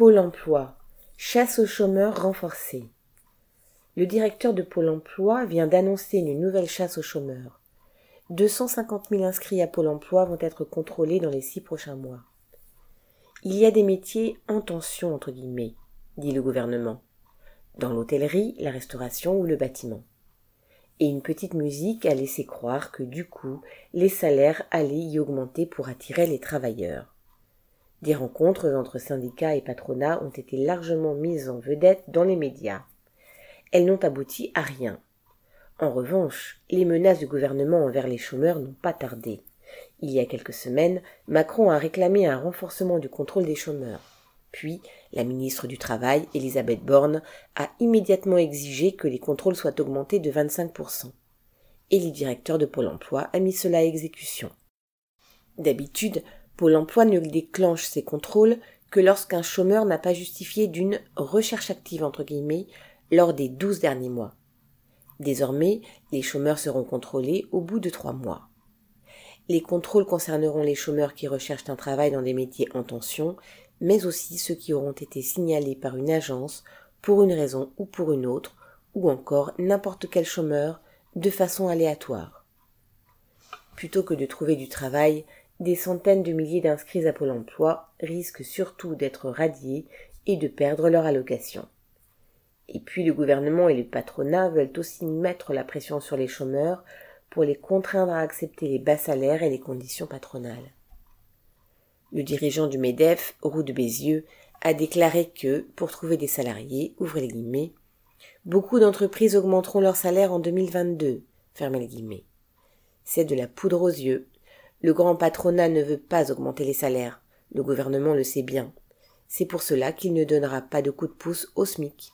Pôle emploi. Chasse aux chômeurs renforcée. Le directeur de Pôle emploi vient d'annoncer une nouvelle chasse aux chômeurs. 250 000 inscrits à Pôle emploi vont être contrôlés dans les six prochains mois. Il y a des métiers en tension, entre guillemets, dit le gouvernement, dans l'hôtellerie, la restauration ou le bâtiment. Et une petite musique a laissé croire que du coup, les salaires allaient y augmenter pour attirer les travailleurs. Des rencontres entre syndicats et patronats ont été largement mises en vedette dans les médias. Elles n'ont abouti à rien. En revanche, les menaces du gouvernement envers les chômeurs n'ont pas tardé. Il y a quelques semaines, Macron a réclamé un renforcement du contrôle des chômeurs. Puis, la ministre du Travail, Elisabeth Borne, a immédiatement exigé que les contrôles soient augmentés de 25%. Et le directeur de Pôle emploi a mis cela à exécution. D'habitude, Pôle emploi ne déclenche ses contrôles que lorsqu'un chômeur n'a pas justifié d'une recherche active entre guillemets lors des douze derniers mois. Désormais, les chômeurs seront contrôlés au bout de trois mois. Les contrôles concerneront les chômeurs qui recherchent un travail dans des métiers en tension, mais aussi ceux qui auront été signalés par une agence pour une raison ou pour une autre, ou encore n'importe quel chômeur de façon aléatoire. Plutôt que de trouver du travail, des centaines de milliers d'inscrits à Pôle emploi risquent surtout d'être radiés et de perdre leur allocation. Et puis le gouvernement et le patronat veulent aussi mettre la pression sur les chômeurs pour les contraindre à accepter les bas salaires et les conditions patronales. Le dirigeant du MEDEF, Roux de Bézieux, a déclaré que, pour trouver des salariés, ouvrez les guillemets, beaucoup d'entreprises augmenteront leurs salaires en 2022, fermez les guillemets. C'est de la poudre aux yeux, le grand patronat ne veut pas augmenter les salaires. Le gouvernement le sait bien. C'est pour cela qu'il ne donnera pas de coup de pouce au SMIC.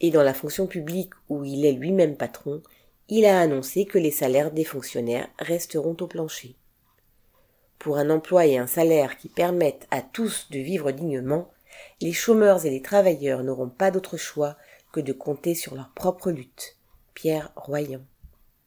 Et dans la fonction publique où il est lui-même patron, il a annoncé que les salaires des fonctionnaires resteront au plancher. Pour un emploi et un salaire qui permettent à tous de vivre dignement, les chômeurs et les travailleurs n'auront pas d'autre choix que de compter sur leur propre lutte. Pierre Royan.